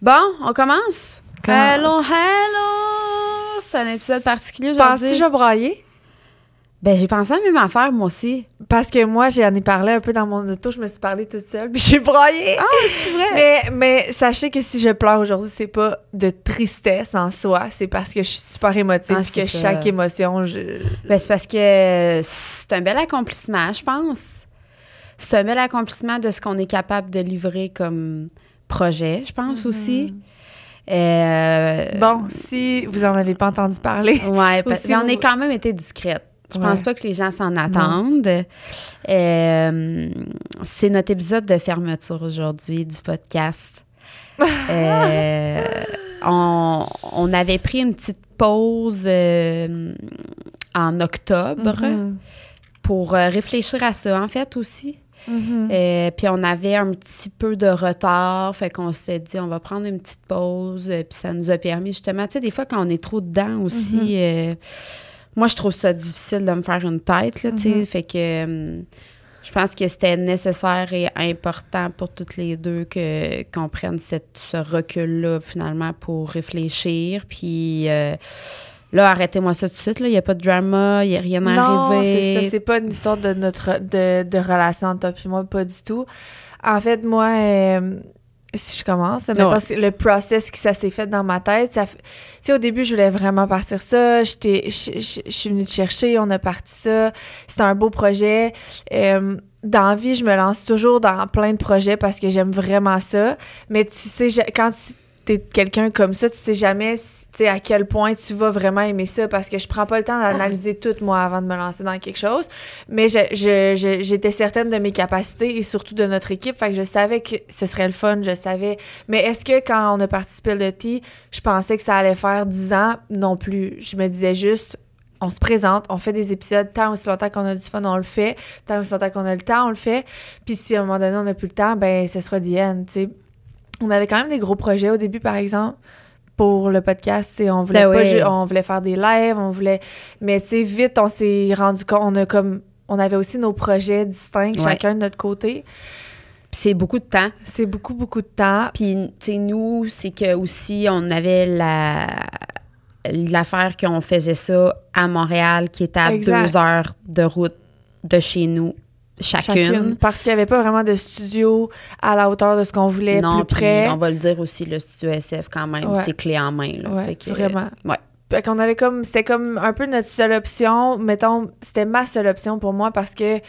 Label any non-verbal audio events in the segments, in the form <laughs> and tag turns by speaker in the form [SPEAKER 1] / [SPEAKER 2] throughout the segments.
[SPEAKER 1] Bon, on commence?
[SPEAKER 2] Commence.
[SPEAKER 1] Hello, hello! C'est un épisode particulier
[SPEAKER 2] Penses-tu que
[SPEAKER 1] aujourd'hui.
[SPEAKER 2] je brailler?
[SPEAKER 1] Ben, j'ai pensé à la même affaire, moi aussi.
[SPEAKER 2] Parce que moi, j'en ai parlé un peu dans mon auto, je me suis parlé toute seule, <laughs> puis j'ai braillé.
[SPEAKER 1] Ah, c'est vrai?
[SPEAKER 2] Mais, mais sachez que si je pleure aujourd'hui, c'est pas de tristesse en soi, c'est parce que je suis super émotive,
[SPEAKER 1] Ah,
[SPEAKER 2] que
[SPEAKER 1] ça.
[SPEAKER 2] chaque émotion, je...
[SPEAKER 1] Ben, c'est parce que c'est un bel accomplissement, je pense. C'est un bel accomplissement de ce qu'on est capable de livrer comme projet, je pense aussi. Euh,
[SPEAKER 2] Bon, si vous en avez pas entendu parler, <laughs>
[SPEAKER 1] Ouais, parce qu'on
[SPEAKER 2] vous-
[SPEAKER 1] a quand même été discrète. Je
[SPEAKER 2] Ouais.
[SPEAKER 1] pense pas que les gens s'en attendent. Euh, c'est notre épisode de fermeture aujourd'hui du podcast. <laughs> Euh, on, on avait pris une petite pause en octobre
[SPEAKER 2] Mhm.
[SPEAKER 1] pour réfléchir à ça, en fait, aussi.
[SPEAKER 2] Mhm.
[SPEAKER 1] Euh, puis on avait un petit peu de retard, fait qu'on s'était dit on va prendre une petite pause, euh, puis ça nous a permis justement, tu sais, des fois quand on est trop dedans aussi,
[SPEAKER 2] Mhm.
[SPEAKER 1] euh, moi je trouve ça difficile de me faire une tête, là, tu sais,
[SPEAKER 2] Mhm.
[SPEAKER 1] fait que hum, je pense que c'était nécessaire et important pour toutes les deux que qu'on prenne cette, ce recul-là finalement pour réfléchir, puis euh, là arrêtez-moi ça tout de suite, là, il n'y a pas de drama, il n'y a rien à
[SPEAKER 2] Non,
[SPEAKER 1] arriver.
[SPEAKER 2] c'est ça. C'est pas une histoire de notre de, de relation entre toi et moi, pas du tout. En fait, moi, euh, si je commence, mais parce que le process qui ça s'est fait dans ma tête, ça, fait- tu sais, au début, je voulais vraiment partir ça. J'étais, je, suis venue te chercher, on a parti ça. C'était un beau projet. Euh, dans la vie, je me lance toujours dans plein de projets parce que j'aime vraiment ça. Mais tu sais, je- quand tu es quelqu'un comme ça, tu sais jamais sais, à quel point tu vas vraiment aimer ça parce que je prends pas le temps d'analyser <clears throat> tout, moi, avant de me lancer dans quelque chose. Mais je- je- je- j'étais certaine de mes capacités et surtout de notre équipe. Fait que je savais que ce serait le fun, je savais. Mais est-ce que quand on a participé de T, je pensais que ça allait faire 10 ans? Non plus. Je me disais juste, on se présente, on fait des épisodes, tant aussi longtemps qu'on a du fun, on le fait. Tant aussi longtemps qu'on a le temps, on le fait. Puis si à un moment donné, on n'a plus le temps, ben ce sera the end, tu sais. On avait quand même des gros projets au début, par exemple, pour le podcast. On voulait,
[SPEAKER 1] Ben
[SPEAKER 2] pas on voulait faire des lives, on voulait... Mais tu sais, vite, on s'est rendu compte, on a comme... On avait aussi nos projets distincts,
[SPEAKER 1] Ouais.
[SPEAKER 2] chacun de notre côté.
[SPEAKER 1] Puis c'est beaucoup de temps.
[SPEAKER 2] C'est beaucoup, beaucoup de temps.
[SPEAKER 1] Puis, tu sais, nous, c'est que aussi, on avait la l'affaire qu'on faisait ça à Montréal, qui était à
[SPEAKER 2] Exact.
[SPEAKER 1] deux heures de route de chez nous, chacune.
[SPEAKER 2] Parce qu'il n'y avait pas vraiment de studio à la hauteur de ce qu'on voulait,
[SPEAKER 1] non,
[SPEAKER 2] plus près.
[SPEAKER 1] on va le dire aussi, le studio SF, quand même,
[SPEAKER 2] Ouais.
[SPEAKER 1] c'est clé en main. Là,
[SPEAKER 2] Ouais,
[SPEAKER 1] Fait que,
[SPEAKER 2] vraiment.
[SPEAKER 1] ouais.
[SPEAKER 2] Fait qu'on avait comme, c'était comme un peu notre seule option. Mettons, c'était ma seule option pour moi parce que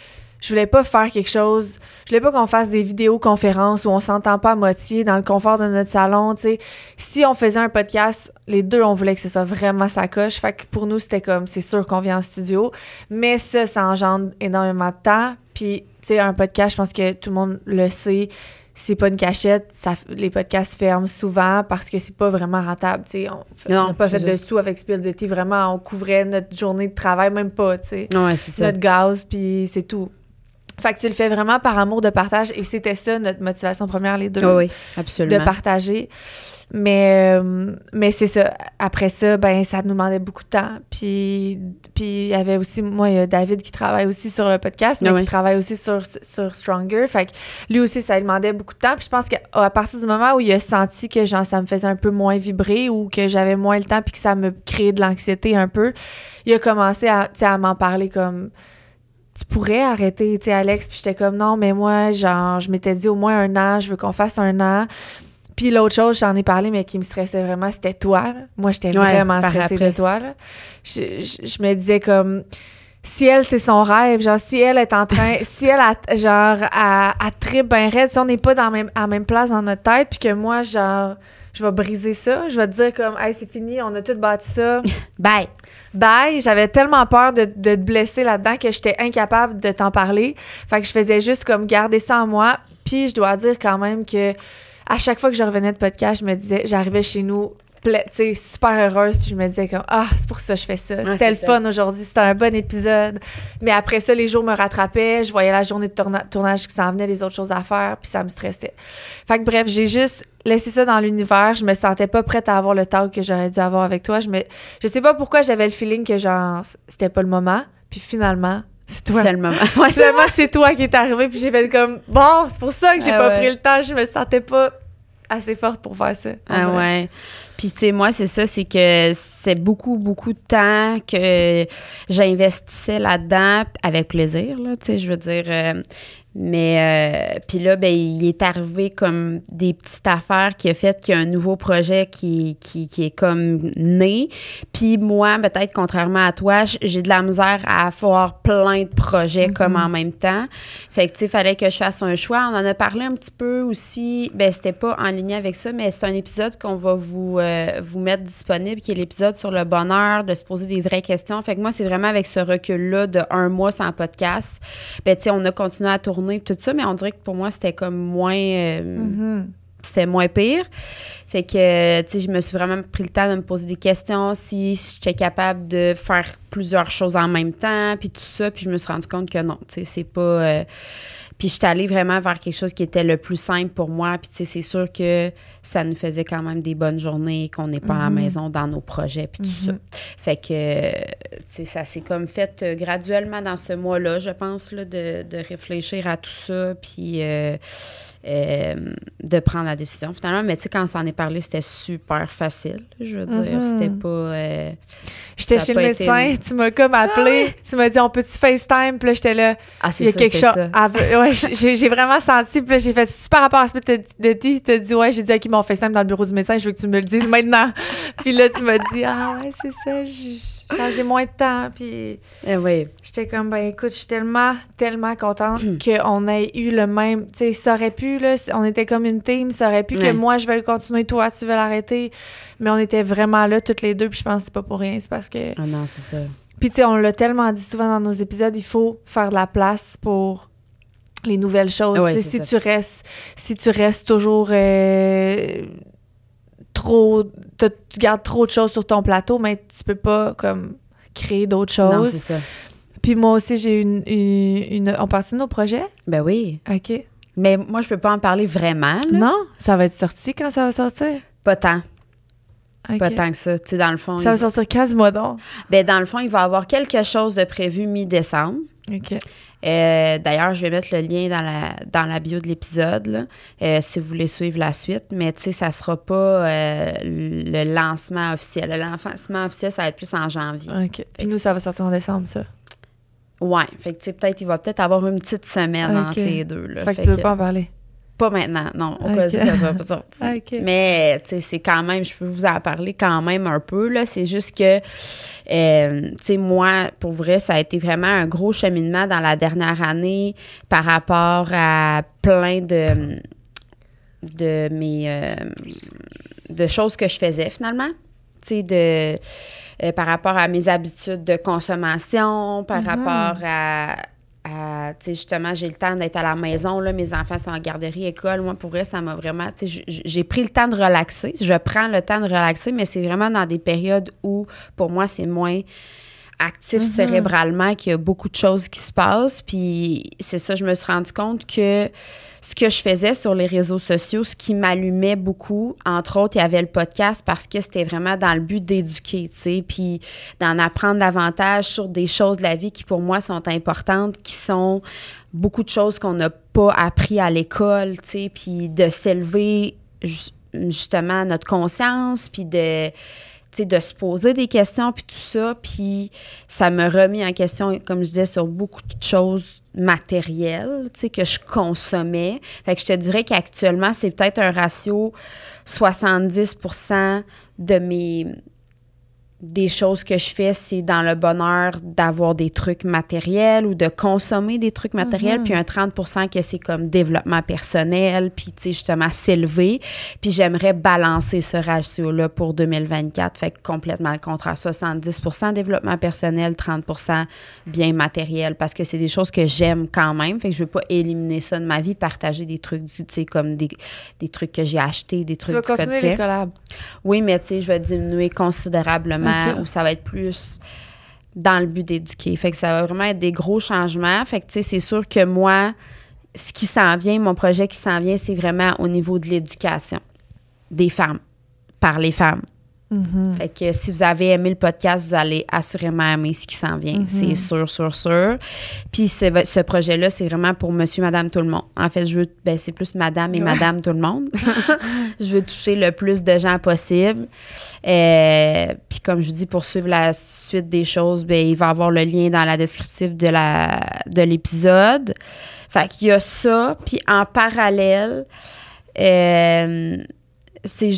[SPEAKER 2] je voulais pas faire quelque chose. Je voulais pas qu'on fasse des vidéoconférences où on s'entend pas à moitié dans le confort de notre salon, tu sais. Si on faisait un podcast, les deux, on voulait que ce soit vraiment sa coche. Fait que pour nous, c'était comme, c'est sûr qu'on vient en studio. Mais ça, ça engendre énormément de temps. Puis, tu sais, un podcast, je pense que tout le monde le sait. C'est pas une cachette, ça, les podcasts ferment souvent parce que c'est pas vraiment rentable. tu sais. On n'a pas fait de sous avec Spill. Vraiment, on couvrait notre journée de travail, même pas, tu sais.
[SPEAKER 1] Ouais, c'est ça.
[SPEAKER 2] Notre gaz, puis c'est tout. Fait que tu le fais vraiment par amour de partage et c'était ça notre motivation première, les deux,
[SPEAKER 1] Ah oui,
[SPEAKER 2] de
[SPEAKER 1] absolument.
[SPEAKER 2] partager. Mais, euh, mais c'est ça. Après ça, ben ça nous demandait beaucoup de temps. Puis, puis il y avait aussi, moi, il y a David qui travaille aussi sur le podcast, mais
[SPEAKER 1] Ah oui.
[SPEAKER 2] qui travaille aussi sur, sur Stronger. Fait que lui aussi, ça lui demandait beaucoup de temps. Puis je pense qu'à partir du moment où il a senti que genre, ça me faisait un peu moins vibrer ou que j'avais moins le temps puis que ça me créait de l'anxiété un peu, il a commencé à, à m'en parler comme tu pourrais arrêter, tu sais, Alex. Puis j'étais comme, non, mais moi, genre, je m'étais dit au moins un an, je veux qu'on fasse un an. Puis l'autre chose, j'en ai parlé, mais qui me stressait vraiment, c'était toi. là. Moi, j'étais
[SPEAKER 1] Ouais,
[SPEAKER 2] vraiment stressée
[SPEAKER 1] après.
[SPEAKER 2] de toi. Là. Je, je- je me disais comme, si elle, c'est son rêve, genre, si elle est en train, <laughs> si elle, a, genre, à, à trip ben raide, si on n'est pas dans la même, à la même place dans notre tête, puis que moi, genre, je vais briser ça, je vais te dire comme, hey, c'est fini, on a tout bâti ça. <laughs>
[SPEAKER 1] Bye.
[SPEAKER 2] Bye, j'avais tellement peur de, de te blesser là-dedans que j'étais incapable de t'en parler. Fait que je faisais juste comme garder ça en moi. Puis je dois dire quand même que à chaque fois que je revenais de podcast, je me disais, j'arrivais chez nous, super heureuse, puis je me disais comme ah, c'est pour ça que je fais ça. C'était le
[SPEAKER 1] ça.
[SPEAKER 2] fun aujourd'hui, c'était un bon épisode. Mais après ça, les jours me rattrapaient, je voyais la journée de tourna- tournage qui s'en venait, les autres choses à faire, puis ça me stressait. Fait que bref, j'ai juste laissé ça dans l'univers, je me sentais pas prête à avoir le talk que j'aurais dû avoir avec toi. Je me je sais pas pourquoi j'avais le feeling que genre c'était pas le moment, puis finalement, c'est toi.
[SPEAKER 1] C'est le moment. Ouais,
[SPEAKER 2] Finalement, c'est toi qui est arrivé, puis j'ai fait comme bon, c'est pour ça que j'ai
[SPEAKER 1] Ah
[SPEAKER 2] pas
[SPEAKER 1] ouais.
[SPEAKER 2] pris le temps, je me sentais pas assez forte pour faire ça.
[SPEAKER 1] Ah ouais. Puis, tu sais, moi, c'est ça, c'est que c'est beaucoup, beaucoup de temps que j'investissais là-dedans avec plaisir, là, tu sais, je veux dire. Euh, mais euh, puis là, ben, il est arrivé comme des petites affaires qui a fait qu'il y a un nouveau projet qui, qui, qui est comme né. Puis moi, peut-être contrairement à toi, j'ai de la misère à avoir plein de projets comme en même temps. Fait que tu sais, il fallait que je fasse un choix. On en a parlé un petit peu aussi. Ben, c'était pas en ligne avec ça, mais c'est un épisode qu'on va vous, euh, vous mettre disponible, qui est l'épisode sur le bonheur, de se poser des vraies questions. Fait que moi, c'est vraiment avec ce recul-là de un mois sans podcast. Ben, tu sais, on a continué à tourner et tout ça, mais on dirait que pour moi, c'était comme moins. euh,
[SPEAKER 2] Mhm.
[SPEAKER 1] c'était moins pire. Fait que, tu sais, je me suis vraiment pris le temps de me poser des questions, si, si j'étais capable de faire plusieurs choses en même temps, puis tout ça. Puis je me suis rendu compte que non, tu sais, c'est pas... euh, puis je suis allée vraiment vers quelque chose qui était le plus simple pour moi. Puis, tu sais, c'est sûr que ça nous faisait quand même des bonnes journées, qu'on n'est pas à la
[SPEAKER 2] Mhm.
[SPEAKER 1] maison dans nos projets, puis tout ça.
[SPEAKER 2] Mhm.
[SPEAKER 1] Fait que, tu sais, ça s'est comme fait euh, graduellement dans ce mois-là, je pense, là, de, de réfléchir à tout ça, puis euh, euh, de prendre la décision finalement. Mais tu sais, quand on s'en est parlé, c'était super facile. Je veux dire,
[SPEAKER 2] Mhm.
[SPEAKER 1] c'était pas. euh,
[SPEAKER 2] J'étais chez
[SPEAKER 1] pas
[SPEAKER 2] le
[SPEAKER 1] été-
[SPEAKER 2] médecin, tu m'as comme appelé, tu m'as dit on peut-tu FaceTime, puis là j'étais là,
[SPEAKER 1] Ah, c'est
[SPEAKER 2] il y a
[SPEAKER 1] ça,
[SPEAKER 2] quelque chose. Ah, ouais, j'ai vraiment senti, puis là j'ai fait par rapport à ce que tu de dit, t'as dit ouais, j'ai dit ok mon FaceTime dans le bureau du médecin, je veux que tu me le dises maintenant. <laughs> puis là tu m'as dit ah ouais c'est ça, j'ai moins de temps, puis
[SPEAKER 1] Eh oui.
[SPEAKER 2] j'étais comme ben écoute, je suis tellement tellement contente <clears throat> qu'on ait eu le même, tu sais, ça aurait pu là, on était comme une team, ça aurait pu que moi je vais le continuer, toi tu veux l'arrêter, mais on était vraiment là toutes les deux, puis je pense que c'est pas pour rien, c'est parce que
[SPEAKER 1] Ah non, c'est ça.
[SPEAKER 2] puis, tu sais, on l'a tellement dit souvent dans nos épisodes, il faut faire de la place pour les nouvelles choses.
[SPEAKER 1] Ouais,
[SPEAKER 2] si
[SPEAKER 1] ça.
[SPEAKER 2] tu restes, si tu restes toujours euh, trop, tu gardes trop de choses sur ton plateau, mais tu peux pas comme créer d'autres
[SPEAKER 1] Non,
[SPEAKER 2] choses.
[SPEAKER 1] c'est ça.
[SPEAKER 2] Puis moi aussi, j'ai une, une, une- on partit de nos projets?
[SPEAKER 1] Ben oui.
[SPEAKER 2] Ok.
[SPEAKER 1] Mais moi, je peux pas en parler vraiment, là.
[SPEAKER 2] Non, ça va être sorti quand ça va sortir?
[SPEAKER 1] Pas tant. Pas tant que ça. Tu sais, dans le fond.
[SPEAKER 2] Ça va sortir quand, dis-moi donc.
[SPEAKER 1] Ben, dans le fond, il va y avoir quelque chose de prévu mi-décembre.
[SPEAKER 2] Ok.
[SPEAKER 1] Euh, D'ailleurs, je vais mettre le lien dans la, dans la bio de l'épisode, euh, si vous voulez suivre la suite. Mais tu sais, ça sera pas euh, le lancement officiel. Le lancement officiel, ça va être plus en janvier.
[SPEAKER 2] Ok. Puis nous, ça va sortir en décembre, ça.
[SPEAKER 1] Ouais. Fait que tu sais, peut-être, il va peut-être avoir une petite semaine entre les deux. Là.
[SPEAKER 2] Fait que tu veux pas en parler?
[SPEAKER 1] Pas maintenant, non. Au cas où ça pas. <laughs> Mais, tu sais, c'est quand même, je peux vous en parler quand même un peu, là. C'est juste que, euh, tu sais, moi, pour vrai, ça a été vraiment un gros cheminement dans la dernière année par rapport à plein de, de mes, euh, de choses que je faisais, finalement. Tu sais, de, euh, par rapport à mes habitudes de consommation, par
[SPEAKER 2] Mhm.
[SPEAKER 1] rapport à, à, tu sais, justement, j'ai le temps d'être à la maison, là, mes enfants sont en garderie, école. Moi, pour vrai, ça m'a vraiment, tu sais, j'ai pris le temps de relaxer. Je prends le temps de relaxer, mais c'est vraiment dans des périodes où, pour moi, c'est moins actif
[SPEAKER 2] Mhm.
[SPEAKER 1] cérébralement, qu'il y a beaucoup de choses qui se passent. Puis c'est ça, je me suis rendu compte que ce que je faisais sur les réseaux sociaux, ce qui m'allumait beaucoup, entre autres, il y avait le podcast parce que c'était vraiment dans le but d'éduquer, tu sais, puis d'en apprendre davantage sur des choses de la vie qui, pour moi, sont importantes, qui sont beaucoup de choses qu'on n'a pas appris à l'école, tu sais, puis de s'élever ju- justement notre conscience, puis de de se poser des questions, puis tout ça. Puis ça me remis en question, comme je disais, sur beaucoup de choses matérielles, tu sais, que je consommais. Fait je te dirais qu'actuellement, c'est peut-être un ratio 70% de mes des choses que je fais, c'est dans le bonheur d'avoir des trucs matériels ou de consommer des trucs matériels,
[SPEAKER 2] Mhm.
[SPEAKER 1] puis un 30% que c'est comme développement personnel, puis tu sais, justement s'élever. Puis j'aimerais balancer ce ratio-là pour 2024. Fait que complètement le contraire. 70% développement personnel, 30% bien matériel, parce que c'est des choses que j'aime quand même. Fait que je veux pas éliminer ça de ma vie, partager des trucs, tu sais, comme des, des trucs que j'ai achetés, des
[SPEAKER 2] Tu
[SPEAKER 1] trucs
[SPEAKER 2] vas
[SPEAKER 1] du quotidien.
[SPEAKER 2] les collabs.
[SPEAKER 1] Oui, mais tu sais, je vais diminuer considérablement Ou ça va être plus dans le but d'éduquer. Fait que ça va vraiment être des gros changements. Fait que tu c'est sûr que moi, ce qui s'en vient, mon projet qui s'en vient, c'est vraiment au niveau de l'éducation des femmes, par les femmes.
[SPEAKER 2] Mhm.
[SPEAKER 1] Fait que si vous avez aimé le podcast, vous allez assurément aimer ce qui s'en vient.
[SPEAKER 2] Mhm.
[SPEAKER 1] C'est sûr, sûr, sûr. Puis ce, projet-là, c'est vraiment pour monsieur, madame, tout le monde. En fait, je veux, ben, c'est plus madame et
[SPEAKER 2] Ouais.
[SPEAKER 1] madame, tout le monde. <laughs> <laughs> je veux toucher le plus de gens possible. Euh, puis comme je vous dis, pour suivre la suite des choses, ben, il va y avoir le lien dans la descriptive de, la, de l'épisode. Fait qu'il y a ça. Puis en parallèle, euh, c'est,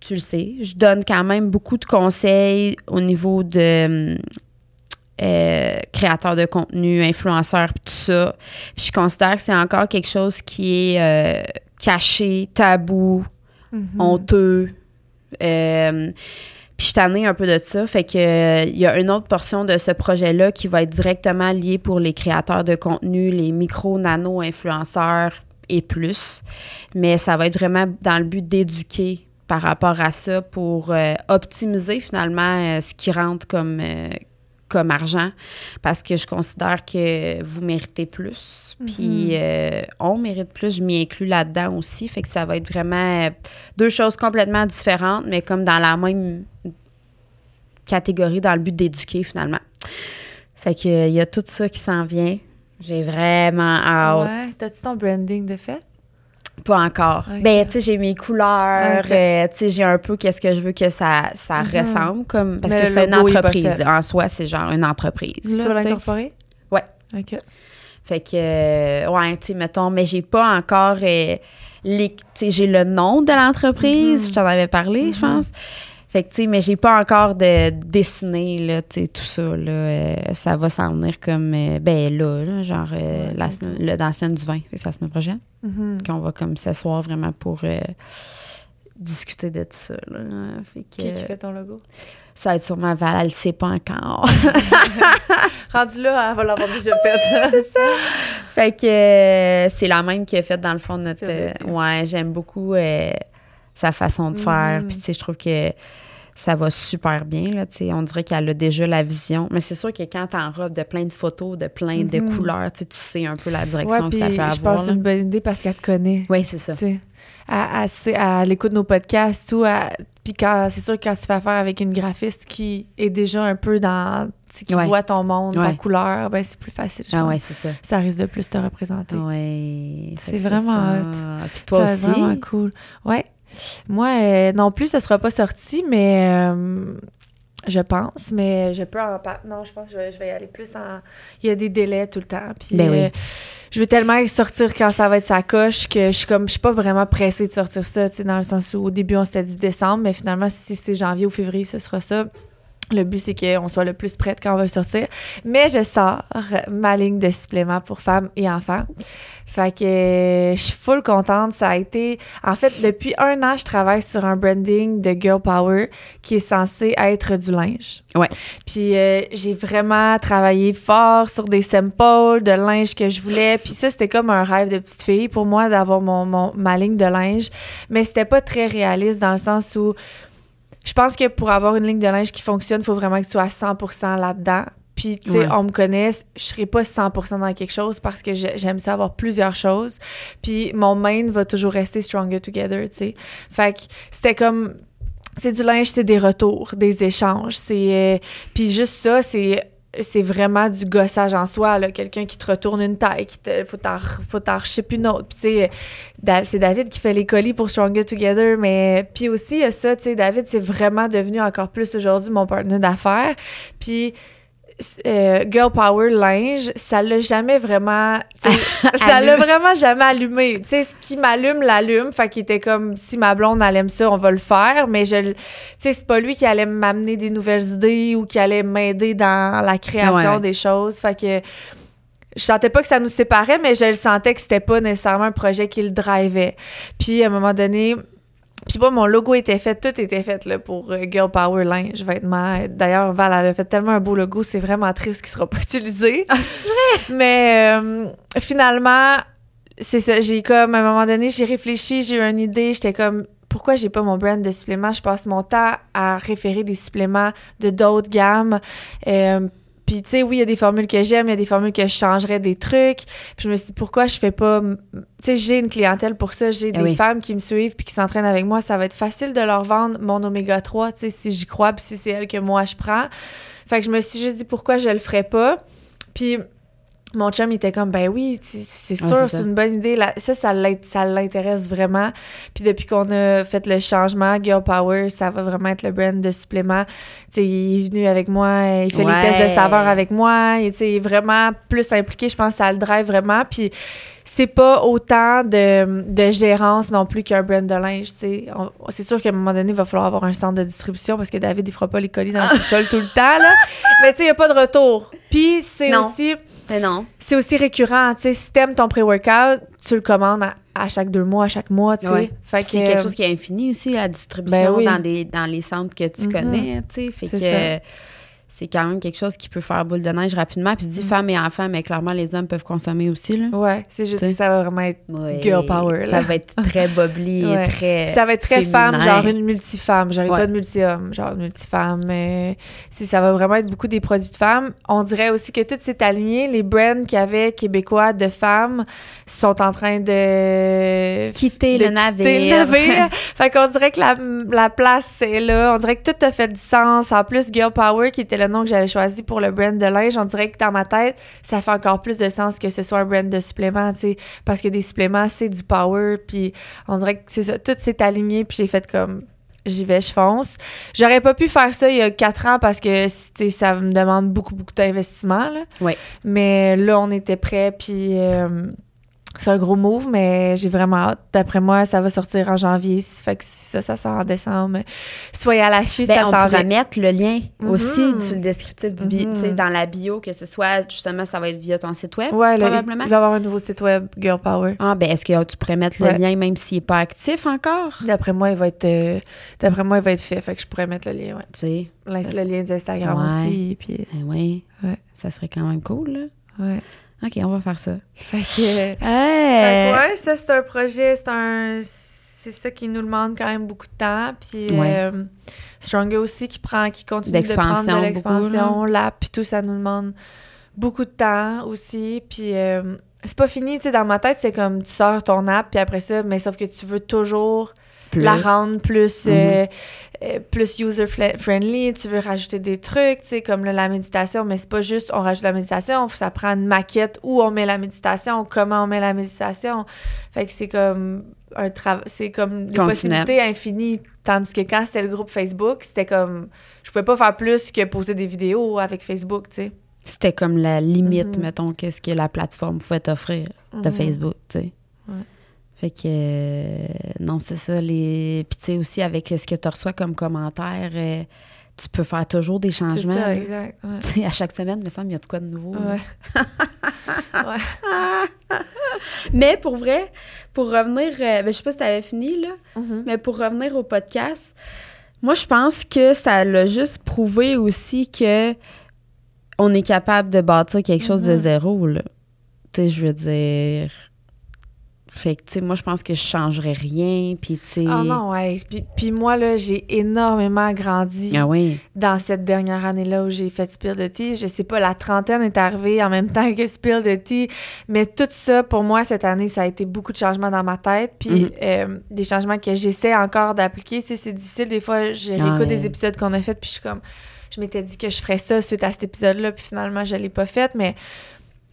[SPEAKER 1] tu le sais, je donne quand même beaucoup de conseils au niveau de euh, créateurs de contenu, influenceurs, puis tout ça. Puis je considère que c'est encore quelque chose qui est euh, caché, tabou,
[SPEAKER 2] Mhm.
[SPEAKER 1] honteux. Euh, puis je suis tannée un peu de ça. Fait que euh, il y a une autre portion de ce projet-là qui va être directement liée pour les créateurs de contenu, les micro, nano influenceurs et plus. Mais ça va être vraiment dans le but d'éduquer par rapport à ça pour euh, optimiser finalement euh, ce qui rentre comme, euh, comme argent parce que je considère que vous méritez plus. Puis euh, on mérite plus, je m'y inclus là-dedans aussi. Fait que ça va être vraiment deux choses complètement différentes, mais comme dans la même catégorie dans le but d'éduquer finalement. Fait que il y a tout ça qui s'en vient. J'ai vraiment hâte.
[SPEAKER 2] Ouais. T'as-tu ton branding de fait?
[SPEAKER 1] Pas encore. Ben, tu sais, j'ai mes couleurs, euh, tu sais, j'ai un peu qu'est-ce que je veux que ça, ça
[SPEAKER 2] Mhm.
[SPEAKER 1] ressemble, comme, parce
[SPEAKER 2] Mais
[SPEAKER 1] que c'est une entreprise. En soi, c'est genre une entreprise.
[SPEAKER 2] tu
[SPEAKER 1] là,
[SPEAKER 2] vas
[SPEAKER 1] tu
[SPEAKER 2] l'incorporer?
[SPEAKER 1] Ouais.
[SPEAKER 2] OK.
[SPEAKER 1] Fait que, euh, ouais, tu sais, mettons, mais j'ai pas encore. euh, les, tu sais, j'ai le nom de l'entreprise,
[SPEAKER 2] Mhm.
[SPEAKER 1] je t'en avais parlé, je
[SPEAKER 2] Mhm.
[SPEAKER 1] pense. Fait que, tu sais, mais j'ai pas encore de dessiné, là, tu sais, tout ça, là. euh, ça va s'en venir comme, euh, ben là, là, genre, euh, la semaine, dans la semaine du 20, Fait que c'est la semaine prochaine,
[SPEAKER 2] Mhm.
[SPEAKER 1] qu'on va comme s'asseoir vraiment pour discuter de tout ça, là. Fait que,
[SPEAKER 2] Qui qui fait ton logo?
[SPEAKER 1] ça va être sûrement Val, elle le sait pas encore. <laughs>
[SPEAKER 2] Rendu là, elle va l'avoir déjà fait.
[SPEAKER 1] Fait que c'est la même qui a fait dans le fond notre. Ouais, j'aime beaucoup sa façon de faire.
[SPEAKER 2] Mhm.
[SPEAKER 1] Puis tu sais, je trouve que ça va super bien. Là, tu sais. on dirait qu'elle a déjà la vision. Mais c'est sûr que quand t'enrobes de plein de photos, de plein de
[SPEAKER 2] Mhm.
[SPEAKER 1] couleurs, tu sais, tu sais un peu la
[SPEAKER 2] ouais,
[SPEAKER 1] direction
[SPEAKER 2] puis
[SPEAKER 1] que ça peut
[SPEAKER 2] je
[SPEAKER 1] avoir.
[SPEAKER 2] pense que c'est une bonne idée parce qu'elle te connaît.
[SPEAKER 1] Oui, c'est ça.
[SPEAKER 2] Tu sais, elle, elle sait- elle écoute nos podcasts, tout. elle- Puis quand, c'est sûr que quand tu fais affaire avec une graphiste qui est déjà un peu dans. qui
[SPEAKER 1] Ouais.
[SPEAKER 2] voit ton monde, ta
[SPEAKER 1] Ouais.
[SPEAKER 2] couleur, ben c'est plus facile. je
[SPEAKER 1] Ah
[SPEAKER 2] pense.
[SPEAKER 1] ouais, c'est ça.
[SPEAKER 2] Ça risque de plus te représenter.
[SPEAKER 1] Ouais.
[SPEAKER 2] C'est vraiment
[SPEAKER 1] ça.
[SPEAKER 2] hot.
[SPEAKER 1] Puis toi
[SPEAKER 2] Ça,
[SPEAKER 1] aussi?
[SPEAKER 2] c'est vraiment cool. Ouais. Moi, euh, non plus, ce sera pas sorti, mais euh, je pense, mais je peux en par- Non, je pense que je vais, je vais y aller plus en. Il y a des délais tout le temps. Puis
[SPEAKER 1] Ben oui.
[SPEAKER 2] euh, je veux tellement sortir quand ça va être sa coche que je suis comme je suis pas vraiment pressée de sortir ça, tu sais, dans le sens où au début on s'était dit décembre, mais finalement si c'est janvier ou février, ce sera ça. Le but, c'est qu'on soit le plus prête quand on va le sortir. Mais je sors ma ligne de suppléments pour femmes et enfants. Fait que je suis full contente. Ça a été... En fait, depuis un an, je travaille sur un branding de Girl Power qui est censé être du linge.
[SPEAKER 1] Ouais.
[SPEAKER 2] Puis euh, j'ai vraiment travaillé fort sur des samples de linge que je voulais. Puis ça, c'était comme un rêve de petite fille pour moi d'avoir mon, mon- ma ligne de linge. Mais c'était pas très réaliste dans le sens où je pense que pour avoir une ligne de linge qui fonctionne, il faut vraiment que tu sois à 100% là-dedans. Puis, tu sais,
[SPEAKER 1] Ouais.
[SPEAKER 2] on me connaît, je serai pas 100% dans quelque chose parce que j'ai- j'aime ça avoir plusieurs choses. Puis, mon main va toujours rester stronger together, tu sais. Fait que c'était comme... C'est du linge, c'est des retours, des échanges. C'est... euh, puis juste ça, c'est... C'est vraiment du gossage en soi, là. Quelqu'un qui te retourne une taille, qui te, faut t'en, faut une autre. Puis, Da- c'est David qui fait les colis pour Stronger Together, mais puis aussi il y a ça, tu sais, David c'est vraiment devenu encore plus aujourd'hui mon partenaire d'affaires. Puis euh, Girl Power linge, ça l'a jamais vraiment, <laughs> ça l'a vraiment jamais allumé. Tu sais, ce qui m'allume l'allume, fait qu'il était comme si ma blonde elle aime ça, on va le faire, mais je, tu sais, c'est pas lui qui allait m'amener des nouvelles idées ou qui allait m'aider dans la création
[SPEAKER 1] ouais.
[SPEAKER 2] des choses, fait que je sentais pas que ça nous séparait, mais je le sentais que c'était pas nécessairement un projet qui le drivait. Puis à un moment donné, puis moi, mon logo était fait, tout était fait là, pour euh, Girl Power Linge, vêtements. D'ailleurs, Val, elle a fait tellement un beau logo, c'est vraiment triste qu'il sera pas <laughs> utilisé.
[SPEAKER 1] Ah, c'est vrai?
[SPEAKER 2] Mais euh, finalement, c'est ça. J'ai comme, à un moment donné, j'ai réfléchi, j'ai eu une idée. J'étais comme, pourquoi j'ai pas mon brand de suppléments? Je passe mon temps à référer des suppléments de d'autres gammes. Euh, puis tu sais, oui, il y a des formules que j'aime, il y a des formules que je changerais des trucs. Puis je me suis dit, pourquoi je fais pas... Tu sais, j'ai une clientèle pour ça. J'ai
[SPEAKER 1] Ah
[SPEAKER 2] des
[SPEAKER 1] oui.
[SPEAKER 2] femmes qui me suivent puis qui s'entraînent avec moi. Ça va être facile de leur vendre mon oméga 3, tu sais, si j'y crois puis si c'est elle que moi je prends. Fait que je me suis juste dit, pourquoi je le ferais pas? Puis mon chum, il était comme, ben oui, c'est sûr,
[SPEAKER 1] c'est
[SPEAKER 2] une bonne idée. Là, ça, ça l'int- ça l'intéresse vraiment. Puis depuis qu'on a fait le changement, Girl Power, ça va vraiment être le brand de supplément. Tu sais, il est venu avec moi, il fait
[SPEAKER 1] Ouais.
[SPEAKER 2] les tests de saveur avec moi. Et, tu sais, il est vraiment plus impliqué. Je pense que ça le drive vraiment. Puis c'est pas autant de, de gérance non plus qu'un brand de linge. C'est sûr qu'à un moment donné, il va falloir avoir un centre de distribution parce que David, il fera pas les colis dans le sol tout le temps. Là. Mais tu sais, il n'y a pas de retour. Puis c'est aussi
[SPEAKER 1] Mais non.
[SPEAKER 2] c'est aussi récurrent. Tu sais, si t'aimes ton pré-workout, tu le commandes à, à chaque deux mois, à chaque mois, tu sais.
[SPEAKER 1] Ouais.
[SPEAKER 2] Fait
[SPEAKER 1] Puis
[SPEAKER 2] que,
[SPEAKER 1] c'est quelque chose qui est infini aussi, la distribution
[SPEAKER 2] Ben oui.
[SPEAKER 1] dans, des, dans les centres que tu
[SPEAKER 2] Mhm.
[SPEAKER 1] connais, tu sais. Fait que c'est quand même quelque chose qui peut faire boule de neige rapidement. Puis dis femmes et enfants, mais clairement, les hommes peuvent consommer aussi, là.
[SPEAKER 2] Ouais, c'est juste
[SPEAKER 1] T'sais.
[SPEAKER 2] que ça va vraiment être...
[SPEAKER 1] Ouais.
[SPEAKER 2] Girl power, là.
[SPEAKER 1] Ça va être très bubbly <laughs>
[SPEAKER 2] Ouais.
[SPEAKER 1] et très.
[SPEAKER 2] Puis ça va être très
[SPEAKER 1] féminin.
[SPEAKER 2] femme, genre une multifemme. J'aurais
[SPEAKER 1] Ouais.
[SPEAKER 2] pas de multi-homme, genre une multifemme. Mais si ça va vraiment être beaucoup des produits de femmes. On dirait aussi que tout s'est aligné. Les brands qu'il y avait québécois de femmes sont en train de
[SPEAKER 1] Quitter
[SPEAKER 2] de
[SPEAKER 1] le
[SPEAKER 2] quitter
[SPEAKER 1] navire.
[SPEAKER 2] le navire. <laughs> fait qu'on dirait que la, la place est là. On dirait que tout a fait du sens. En plus, Girl Power, qui était le nom que j'avais choisi pour le brand de linge, on dirait que dans ma tête, ça fait encore plus de sens que ce soit un brand de suppléments, tu sais. Parce que des suppléments, c'est du power. Puis on dirait que c'est ça. Tout s'est aligné. Puis j'ai fait comme j'y vais, je fonce. J'aurais pas pu faire ça il y a quatre ans parce que tu sais, ça me demande beaucoup, beaucoup d'investissement. là.
[SPEAKER 1] Ouais.
[SPEAKER 2] Mais là, on était prêts, puis euh, c'est un gros move, mais j'ai vraiment hâte. D'après moi, ça va sortir en janvier. Fait que ça, ça sort en décembre. Soyez à l'affût,
[SPEAKER 1] Ben,
[SPEAKER 2] ça
[SPEAKER 1] on
[SPEAKER 2] s'en
[SPEAKER 1] pourra
[SPEAKER 2] vient.
[SPEAKER 1] mettre le lien aussi
[SPEAKER 2] Mhm.
[SPEAKER 1] sur le descriptif du bi-
[SPEAKER 2] Mhm.
[SPEAKER 1] dans la bio, que ce soit justement, ça va être via ton site web,
[SPEAKER 2] Ouais, là, il-
[SPEAKER 1] probablement.
[SPEAKER 2] il va y avoir un nouveau site web, Girl Power.
[SPEAKER 1] Ah, ben, est-ce que tu pourrais mettre le lien même s'il n'est pas actif encore?
[SPEAKER 2] D'après moi, il va être euh, d'après moi, il va être fait. Fait que je pourrais mettre le lien, ouais.
[SPEAKER 1] Tu sais,
[SPEAKER 2] L'in-
[SPEAKER 1] Ça,
[SPEAKER 2] Le lien d'Instagram
[SPEAKER 1] Ouais.
[SPEAKER 2] aussi, puis
[SPEAKER 1] ben oui,
[SPEAKER 2] Ouais.
[SPEAKER 1] ça serait quand même cool, là.
[SPEAKER 2] ouais.
[SPEAKER 1] OK, on va faire ça.
[SPEAKER 2] Fait que... Fait
[SPEAKER 1] Hey!
[SPEAKER 2] que ouais, ça c'est un projet, c'est un c'est ça qui nous demande quand même beaucoup de temps puis
[SPEAKER 1] Ouais.
[SPEAKER 2] euh, Stronger aussi qui prend qui continue de prendre de l'expansion, l'app puis tout ça nous demande beaucoup de temps aussi puis euh, c'est pas fini, tu sais dans ma tête, c'est comme tu sors ton app puis après ça mais sauf que tu veux toujours
[SPEAKER 1] Plus.
[SPEAKER 2] la rendre plus
[SPEAKER 1] Mhm.
[SPEAKER 2] euh, euh, plus user fla- friendly, tu veux rajouter des trucs, tu sais comme là, la méditation, mais c'est pas juste on rajoute la méditation, ça prend une maquette où on met la méditation, comment on met la méditation. Fait que c'est comme un travail, c'est comme des possibilités infinies tandis que quand c'était le groupe Facebook, c'était comme je pouvais pas faire plus que poser des vidéos avec Facebook, tu sais.
[SPEAKER 1] C'était comme la limite,
[SPEAKER 2] Mhm.
[SPEAKER 1] mettons, que ce que la plateforme pouvait t'offrir de
[SPEAKER 2] Mhm.
[SPEAKER 1] Facebook, tu sais.
[SPEAKER 2] Ouais.
[SPEAKER 1] Fait que, euh, non, c'est ça. Les... Puis, tu sais, aussi, avec ce que tu reçois comme commentaire, euh, tu peux faire toujours des
[SPEAKER 2] C'est
[SPEAKER 1] changements.
[SPEAKER 2] ça,
[SPEAKER 1] là.
[SPEAKER 2] exact. ouais.
[SPEAKER 1] À chaque semaine, il me semble, il y a de quoi de nouveau. là. <laughs>
[SPEAKER 2] Ouais.
[SPEAKER 1] Mais pour vrai, pour revenir, euh, ben, je sais pas si tu avais fini, là,
[SPEAKER 2] Mhm.
[SPEAKER 1] mais pour revenir au podcast, moi, je pense que ça l'a juste prouvé aussi que on est capable de bâtir quelque chose de
[SPEAKER 2] Mhm.
[SPEAKER 1] zéro, là. Tu sais, je veux dire... Fait que, tu sais, moi, je pense que je changerais rien, puis tu sais...
[SPEAKER 2] Ah non, ouais. Puis, puis moi, là, j'ai énormément grandi.
[SPEAKER 1] Ah oui.
[SPEAKER 2] dans cette dernière année-là où j'ai fait Spill the Tea. Je sais pas, la trentaine est arrivée en même <laughs> temps que Spill the Tea. Mais tout ça, pour moi, cette année, ça a été beaucoup de changements dans ma tête. Puis
[SPEAKER 1] Mhm.
[SPEAKER 2] euh, des changements que j'essaie encore d'appliquer. Tu sais, c'est difficile. Des fois, je
[SPEAKER 1] Ah
[SPEAKER 2] réécoute
[SPEAKER 1] ouais.
[SPEAKER 2] des épisodes qu'on a faits, puis je suis comme... Je m'étais dit que je ferais ça suite à cet épisode-là, puis finalement, je l'ai pas fait. Mais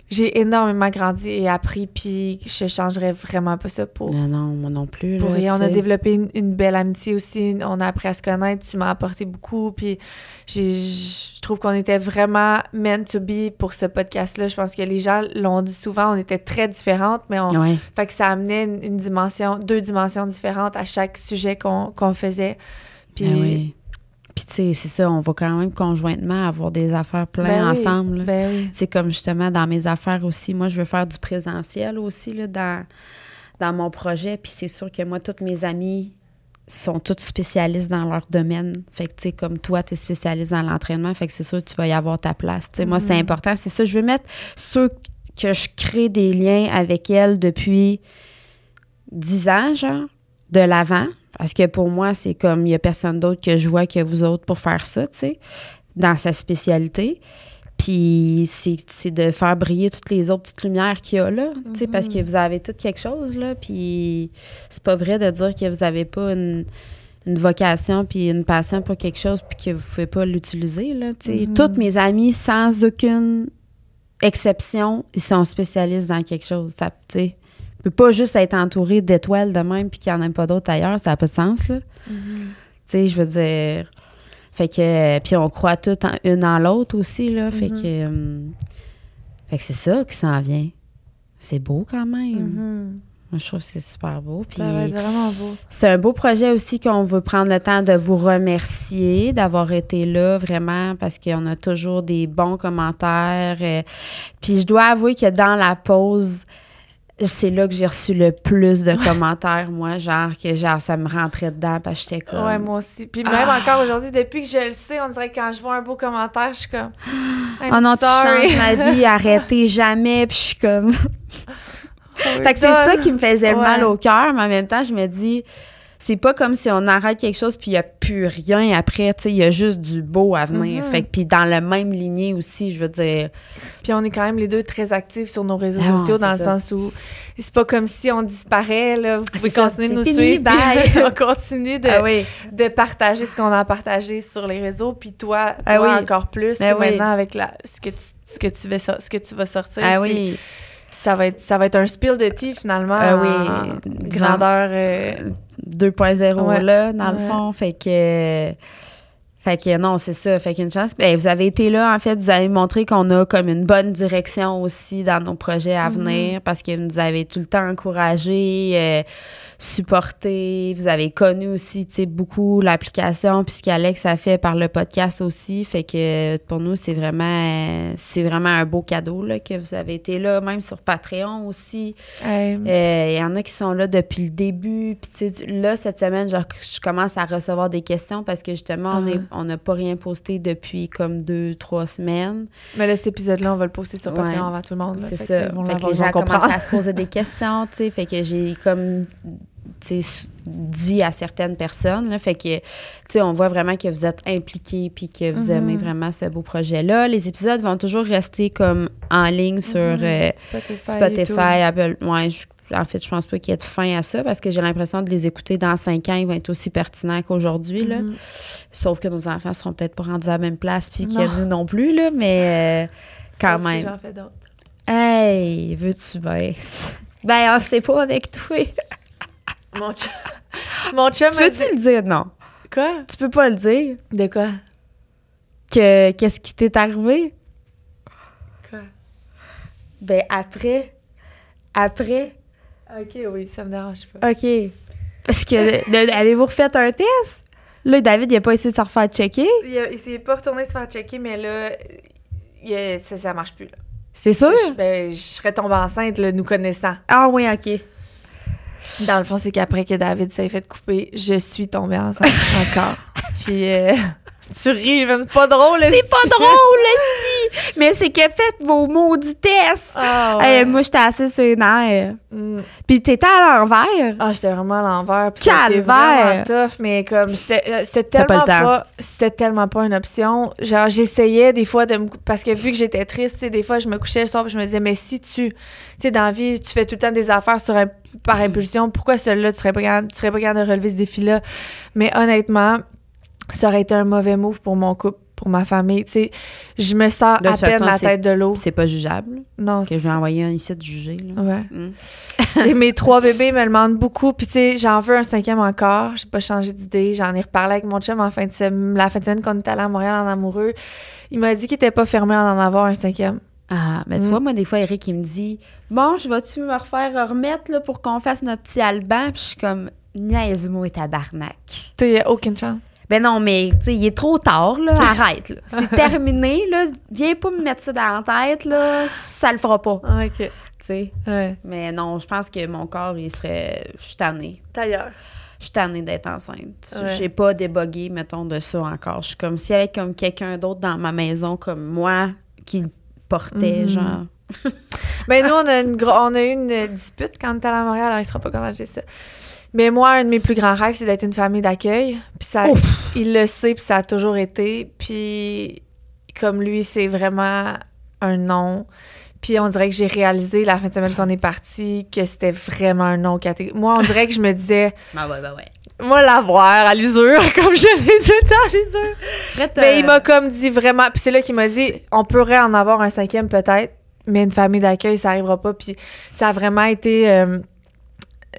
[SPEAKER 2] j'ai énormément grandi et appris, puis je changerais vraiment pas ça pour...
[SPEAKER 1] Non, non, moi non plus.
[SPEAKER 2] Pour
[SPEAKER 1] là.
[SPEAKER 2] On a développé une, une belle amitié aussi. On a appris à se connaître. Tu m'as apporté beaucoup. Puis je trouve qu'on était vraiment meant to be pour ce podcast-là. Je pense que les gens l'ont dit souvent. On était très différentes, mais on.
[SPEAKER 1] Ouais.
[SPEAKER 2] Fait que ça amenait une, une dimension, deux dimensions différentes à chaque sujet qu'on qu'on faisait. Puis.
[SPEAKER 1] Ben oui. Puis, tu sais, c'est ça, on va quand même conjointement avoir des affaires plein
[SPEAKER 2] Ben
[SPEAKER 1] ensemble.
[SPEAKER 2] Ben oui.
[SPEAKER 1] C'est comme justement dans mes affaires aussi. Moi, je veux faire du présentiel aussi là, dans, dans mon projet. Puis c'est sûr que moi, toutes mes amies sont toutes spécialistes dans leur domaine. Fait que, tu sais, comme toi, tu es spécialiste dans l'entraînement. Fait que c'est sûr que tu vas y avoir ta place. Tu sais, moi, c'est
[SPEAKER 2] Mhm.
[SPEAKER 1] important. C'est ça. Je veux mettre ceux que je crée des liens avec elles depuis 10 ans, genre, de l'avant. Parce que pour moi, c'est comme, il n'y a personne d'autre que je vois que vous autres pour faire ça, tu sais, dans sa spécialité. Puis c'est de faire briller toutes les autres petites lumières qu'il y a là, tu sais, parce que vous avez tout quelque chose, là. Puis c'est pas vrai de dire que vous avez pas une, une vocation puis une passion pour quelque chose puis que vous pouvez pas l'utiliser, là, tu sais.
[SPEAKER 2] Mhm.
[SPEAKER 1] Toutes mes amies, sans aucune exception, ils sont spécialistes dans quelque chose, ça, tu sais. On peut pas juste être entouré d'étoiles de même puis qu'il n'y en a pas d'autres ailleurs, ça n'a pas de sens, là.
[SPEAKER 2] Mhm.
[SPEAKER 1] Tu sais, je veux dire. Fait que. Puis on croit tout en, une en l'autre aussi, là. Fait
[SPEAKER 2] Mhm.
[SPEAKER 1] que. hum, fait que c'est ça qui s'en vient. C'est beau quand même.
[SPEAKER 2] Mhm.
[SPEAKER 1] Moi, je trouve que c'est super beau. Puis
[SPEAKER 2] Ça va être vraiment beau.
[SPEAKER 1] c'est un beau projet aussi qu'on veut prendre le temps de vous remercier d'avoir été là, vraiment, parce qu'on a toujours des bons commentaires. euh, puis je dois avouer que dans la pause, c'est là que j'ai reçu le plus de commentaires, moi, genre que genre ça me rentrait dedans, parce que j'étais comme.
[SPEAKER 2] Ouais, moi aussi. Puis même
[SPEAKER 1] Ah.
[SPEAKER 2] encore aujourd'hui, depuis que je le sais, on dirait que quand je vois un beau commentaire, je suis comme. <gasps>
[SPEAKER 1] Oh non, tu
[SPEAKER 2] sorry.
[SPEAKER 1] changes ma vie, <laughs> arrêtez jamais. Puis je suis comme. <laughs> Fait que c'est ça qui me faisait
[SPEAKER 2] Ouais.
[SPEAKER 1] mal au cœur, mais en même temps, je me dis, c'est pas comme si on arrête quelque chose puis il n'y a plus rien après, tu sais, il y a juste du beau à venir.
[SPEAKER 2] Mhm.
[SPEAKER 1] Fait puis dans la même lignée aussi, je veux dire.
[SPEAKER 2] Puis on est quand même les deux très actifs sur nos réseaux
[SPEAKER 1] Ah
[SPEAKER 2] sociaux dans le sens où c'est pas comme si on disparaît, là. Vous pouvez
[SPEAKER 1] C'est ça,
[SPEAKER 2] continuer de nous
[SPEAKER 1] fini,
[SPEAKER 2] suivre.
[SPEAKER 1] bye. <laughs>
[SPEAKER 2] on continue de,
[SPEAKER 1] Ah oui.
[SPEAKER 2] de partager ce qu'on a partagé sur les réseaux. Puis toi, toi
[SPEAKER 1] Ah oui.
[SPEAKER 2] encore plus.
[SPEAKER 1] Ah oui.
[SPEAKER 2] Maintenant, avec la, ce, que tu, ce, que tu vas, ce que tu vas sortir.
[SPEAKER 1] Ah oui.
[SPEAKER 2] Ça va, être, ça va être un spill de tea, finalement.
[SPEAKER 1] Ah oui.
[SPEAKER 2] Grandeur. euh,
[SPEAKER 1] 2.0
[SPEAKER 2] Ouais.
[SPEAKER 1] là, dans le fond. Fait que. Fait que non, c'est ça. Fait qu'une chance. Ben, vous avez été là, en fait, vous avez montré qu'on a comme une bonne direction aussi dans nos projets à
[SPEAKER 2] Mhm.
[SPEAKER 1] venir parce que vous nous avez tout le temps encouragé, euh, supporté. Vous avez connu aussi, tu sais, beaucoup l'application puis ce qu'Alex a fait par le podcast aussi. Fait que pour nous, c'est vraiment, euh, c'est vraiment un beau cadeau là, que vous avez été là, même sur Patreon aussi. Euh, Il y en a qui sont là depuis le début. Puis, tu sais, là, cette semaine, genre, je commence à recevoir des questions parce que justement, on
[SPEAKER 2] Ah.
[SPEAKER 1] est- on n'a pas rien posté depuis comme deux, trois semaines.
[SPEAKER 2] Mais là, cet épisode-là, on va le poster sur
[SPEAKER 1] Ouais.
[SPEAKER 2] Patreon avant tout le monde.
[SPEAKER 1] C'est ça.
[SPEAKER 2] vont
[SPEAKER 1] Fait que les gens commencent à se poser des <laughs> questions, tu sais. Fait que j'ai comme, dit à certaines personnes, là. Fait que, tu sais, on voit vraiment que vous êtes impliqués puis que vous
[SPEAKER 2] Mhm.
[SPEAKER 1] aimez vraiment ce beau projet-là. Les épisodes vont toujours rester comme en ligne sur
[SPEAKER 2] Mhm.
[SPEAKER 1] euh,
[SPEAKER 2] Spotify.
[SPEAKER 1] Apple. Ouais, je- en fait, je pense pas qu'il y ait de fin à ça parce que j'ai l'impression de les écouter dans cinq ans, ils vont être aussi pertinents qu'aujourd'hui. là.
[SPEAKER 2] Mhm.
[SPEAKER 1] Sauf que nos enfants seront peut-être pas rendus à la même place puis nous non plus, là, mais euh, quand
[SPEAKER 2] si
[SPEAKER 1] même.
[SPEAKER 2] j'en fais d'autres.
[SPEAKER 1] Hey, veux-tu bien? <laughs> Ben, on sait pas avec toi. <laughs>
[SPEAKER 2] Mon chum. Mon chum
[SPEAKER 1] Tu peux-tu
[SPEAKER 2] dit-
[SPEAKER 1] le dire? Non.
[SPEAKER 2] Quoi?
[SPEAKER 1] Tu peux pas le dire?
[SPEAKER 2] De quoi?
[SPEAKER 1] Que qu'est-ce qui t'est arrivé?
[SPEAKER 2] Quoi?
[SPEAKER 1] Ben, après. Après.
[SPEAKER 2] Ok, oui, ça me dérange pas.
[SPEAKER 1] OK. Parce que, <laughs> avez-vous refait un test? Là, David, il a pas essayé de se refaire checker.
[SPEAKER 2] Il, a- il s'est pas retourné se faire checker, mais là, il a- ça, ça marche plus. Là.
[SPEAKER 1] C'est sûr?
[SPEAKER 2] Je, ben, je serais tombée enceinte, là, nous connaissant.
[SPEAKER 1] Ah oui, OK.
[SPEAKER 2] Dans le fond, c'est qu'après que David s'est fait couper, je suis tombée enceinte <laughs> encore. Puis, euh, tu ris, mais c'est pas drôle.
[SPEAKER 1] C'est pas drôle, esti! <laughs> Mais c'est que faites vos maudits tests!
[SPEAKER 2] Ah, ouais.
[SPEAKER 1] moi, j'étais assez sénère.
[SPEAKER 2] Mm.
[SPEAKER 1] Puis t'étais à l'envers.
[SPEAKER 2] Ah, j'étais vraiment à l'envers.
[SPEAKER 1] Calvaire!
[SPEAKER 2] vraiment tough, mais comme c'était euh, c'était
[SPEAKER 1] pas
[SPEAKER 2] tellement pas, c'était tellement pas une option. Genre, j'essayais des fois de me parce que vu que j'étais triste, des fois je me couchais le soir puis je me disais mais si tu tu sais dans la vie, tu fais tout le temps des affaires sur un- par impulsion, pourquoi celle-là tu serais pas capable, tu serais pas capable de relever ce défi-là? Mais honnêtement, ça aurait été un mauvais move pour mon couple, pour ma famille, tu sais, je me sors à peine
[SPEAKER 1] façon,
[SPEAKER 2] la tête de l'eau.
[SPEAKER 1] C'est pas jugeable.
[SPEAKER 2] Non,
[SPEAKER 1] Que je vais envoyer un ici de juger. Là.
[SPEAKER 2] Ouais.
[SPEAKER 1] Mm. <laughs>
[SPEAKER 2] Mes trois bébés me le demandent beaucoup. Puis, tu sais, j'en veux un cinquième encore. J'ai pas changé d'idée. J'en ai reparlé avec mon chum en fin de semaine, la fin de semaine qu'on était allé à Montréal en amoureux. Il m'a dit qu'il était pas fermé à en avoir un cinquième.
[SPEAKER 1] Ah, mais tu
[SPEAKER 2] Mm.
[SPEAKER 1] vois, moi, des fois, Eric, il me dit Bon, je vais-tu me refaire remettre là, pour qu'on fasse notre petit Alban? Puis je suis comme Niaise-moi, tabarnak.
[SPEAKER 2] Tu aucune chance.
[SPEAKER 1] Ben non, mais tu sais, il est trop tard, là. Arrête, là. C'est terminé, là. Viens pas me mettre ça dans la tête, là. Ça le fera pas.
[SPEAKER 2] Ah, OK.
[SPEAKER 1] Tu sais.
[SPEAKER 2] Ouais.
[SPEAKER 1] Mais non, je pense que mon corps, il serait. Je suis tannée.
[SPEAKER 2] D'ailleurs.
[SPEAKER 1] Je suis tannée d'être enceinte.
[SPEAKER 2] Ouais.
[SPEAKER 1] J'ai pas débogué, mettons, de ça encore. Je suis comme s'il y avait comme quelqu'un d'autre dans ma maison, comme moi, qui le portait,
[SPEAKER 2] Mhm.
[SPEAKER 1] genre.
[SPEAKER 2] Ben, nous, on a, une on a eu une dispute quand on était à Montréal. Alors, il sera pas je dise ça. Mais moi, un de mes plus grands rêves, c'est d'être une famille d'accueil. Puis ça,
[SPEAKER 1] Ouf.
[SPEAKER 2] il le sait, puis ça a toujours été. Puis comme lui, c'est vraiment un non. Puis on dirait que j'ai réalisé la fin de semaine qu'on est parti que c'était vraiment un non catégorique. Moi, on dirait que je me disais,
[SPEAKER 1] Ah ouais, bah ouais.
[SPEAKER 2] moi, l'avoir à l'usure, <laughs> comme je l'ai tout le temps à l'usure.
[SPEAKER 1] Prête,
[SPEAKER 2] Mais
[SPEAKER 1] euh,
[SPEAKER 2] il m'a comme dit vraiment. Puis c'est là qu'il m'a dit, on pourrait en avoir un cinquième peut-être, mais une famille d'accueil, ça arrivera pas. Puis ça a vraiment été. euh,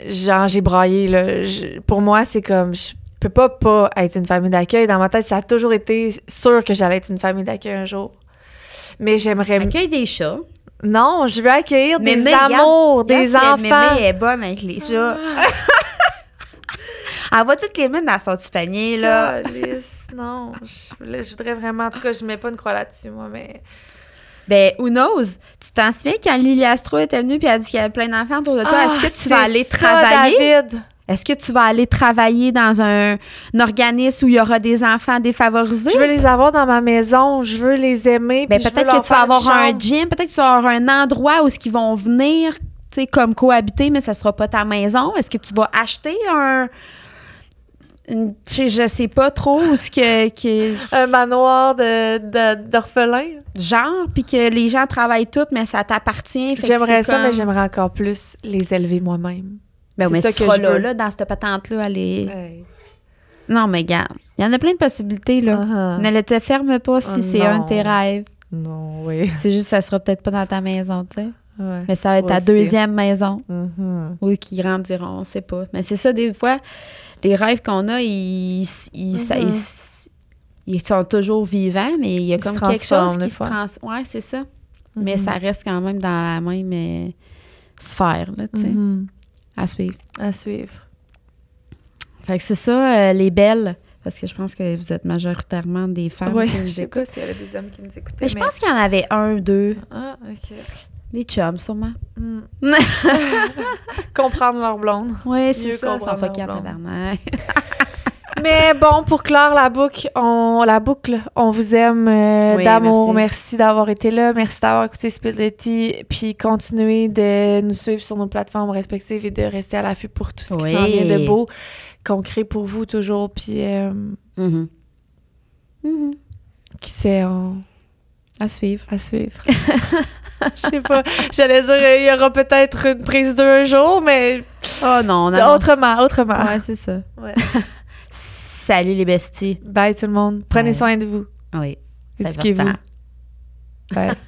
[SPEAKER 2] genre, j'ai braillé, là. Je- pour moi, c'est comme. Je peux pas pas être une famille d'accueil. Dans ma tête, ça a toujours été sûr que j'allais être une famille d'accueil un jour. Mais j'aimerais.
[SPEAKER 1] Accueille des chats.
[SPEAKER 2] Non, je veux accueillir des amours,
[SPEAKER 1] regarde
[SPEAKER 2] des enfants.
[SPEAKER 1] Mémé est bonne avec les chats. Elle va toutes les mettre dans son petit panier, là.
[SPEAKER 2] Non, je, là, je voudrais vraiment. En tout cas, je mets pas une croix là-dessus, moi, mais.
[SPEAKER 1] Ben, who knows? Tu t'en souviens quand Lily Astro était venue puis elle a dit qu'il y avait plein d'enfants autour de toi?
[SPEAKER 2] Ah,
[SPEAKER 1] Est-ce que tu
[SPEAKER 2] c'est
[SPEAKER 1] vas aller
[SPEAKER 2] ça,
[SPEAKER 1] travailler?
[SPEAKER 2] David.
[SPEAKER 1] Est-ce que tu vas aller travailler dans un, un organisme où il y aura des enfants défavorisés?
[SPEAKER 2] Je veux les avoir dans ma maison, je veux les aimer.
[SPEAKER 1] Ben, peut-être que tu vas avoir un gym, peut-être que tu vas avoir un endroit où ils vont venir, tu sais, comme cohabiter, mais ça sera pas ta maison. Est-ce que tu vas acheter un. Une- je sais pas trop où ce que, que
[SPEAKER 2] Un manoir de, d'orphelins.
[SPEAKER 1] genre puis que les gens travaillent toutes mais ça t'appartient
[SPEAKER 2] J'aimerais ça, mais j'aimerais encore plus les élever moi-même.
[SPEAKER 1] ben
[SPEAKER 2] c'est
[SPEAKER 1] mais
[SPEAKER 2] ça
[SPEAKER 1] tu
[SPEAKER 2] que
[SPEAKER 1] seras
[SPEAKER 2] je
[SPEAKER 1] là,
[SPEAKER 2] veux.
[SPEAKER 1] là dans cette patente là aller non mais regarde il y en a plein de possibilités là
[SPEAKER 2] Uh-huh.
[SPEAKER 1] ne le te ferme pas si
[SPEAKER 2] Oh
[SPEAKER 1] c'est un de tes rêves
[SPEAKER 2] Non, oui.
[SPEAKER 1] c'est juste que ça sera peut-être pas dans ta maison tu sais
[SPEAKER 2] Ouais.
[SPEAKER 1] mais ça va être ta
[SPEAKER 2] Aussi.
[SPEAKER 1] deuxième maison
[SPEAKER 2] Mhm.
[SPEAKER 1] Oui, qui grandiront, on sait pas. Mais c'est ça, des fois, les rêves qu'on a, ils, ils, ça-
[SPEAKER 2] Mhm.
[SPEAKER 1] ils- ils sont toujours vivants, mais il y a comme quelque chose qui se transforme. Ouais, c'est ça. Mais
[SPEAKER 2] Mhm.
[SPEAKER 1] ça reste quand même dans la même euh, sphère, là, tu sais,
[SPEAKER 2] Mhm.
[SPEAKER 1] à suivre.
[SPEAKER 2] À suivre.
[SPEAKER 1] Fait que c'est ça, euh, les belles, parce que je pense que vous êtes majoritairement des femmes
[SPEAKER 2] Oui,
[SPEAKER 1] qui <laughs>
[SPEAKER 2] je
[SPEAKER 1] nous
[SPEAKER 2] sais
[SPEAKER 1] écoutent.
[SPEAKER 2] pas s'il y avait des hommes qui nous écoutaient.
[SPEAKER 1] Mais je pense qu'il y en avait un, deux,
[SPEAKER 2] Ah, OK.
[SPEAKER 1] Des chums, sûrement.
[SPEAKER 2] Mm. <laughs> Comprendre leur blonde.
[SPEAKER 1] Oui, c'est ça,
[SPEAKER 2] blonde.
[SPEAKER 1] tabarnak. <laughs>
[SPEAKER 2] Mais bon, pour clore la boucle, on, la boucle, on vous aime euh,
[SPEAKER 1] Oui,
[SPEAKER 2] d'amour.
[SPEAKER 1] merci.
[SPEAKER 2] Merci, d'avoir été là. Merci d'avoir écouté Spility. Puis continuez de nous suivre sur nos plateformes respectives et de rester à l'affût pour tout ce qui
[SPEAKER 1] Oui.
[SPEAKER 2] s'en vient de beau, qu'on crée pour vous toujours. Puis euh,
[SPEAKER 1] Mhm. Mhm.
[SPEAKER 2] qui sait, on-
[SPEAKER 1] À suivre.
[SPEAKER 2] à suivre. <laughs> <laughs> Je sais pas. J'allais dire, euh, il y aura peut-être une prise d'un jour, mais
[SPEAKER 1] Oh non, non.
[SPEAKER 2] autrement, autrement.
[SPEAKER 1] Ouais, c'est ça.
[SPEAKER 2] Ouais. <laughs>
[SPEAKER 1] Salut les besties.
[SPEAKER 2] Bye tout le monde. Prenez soin de vous.
[SPEAKER 1] Oui.
[SPEAKER 2] Éduquez-vous. Bye. <laughs>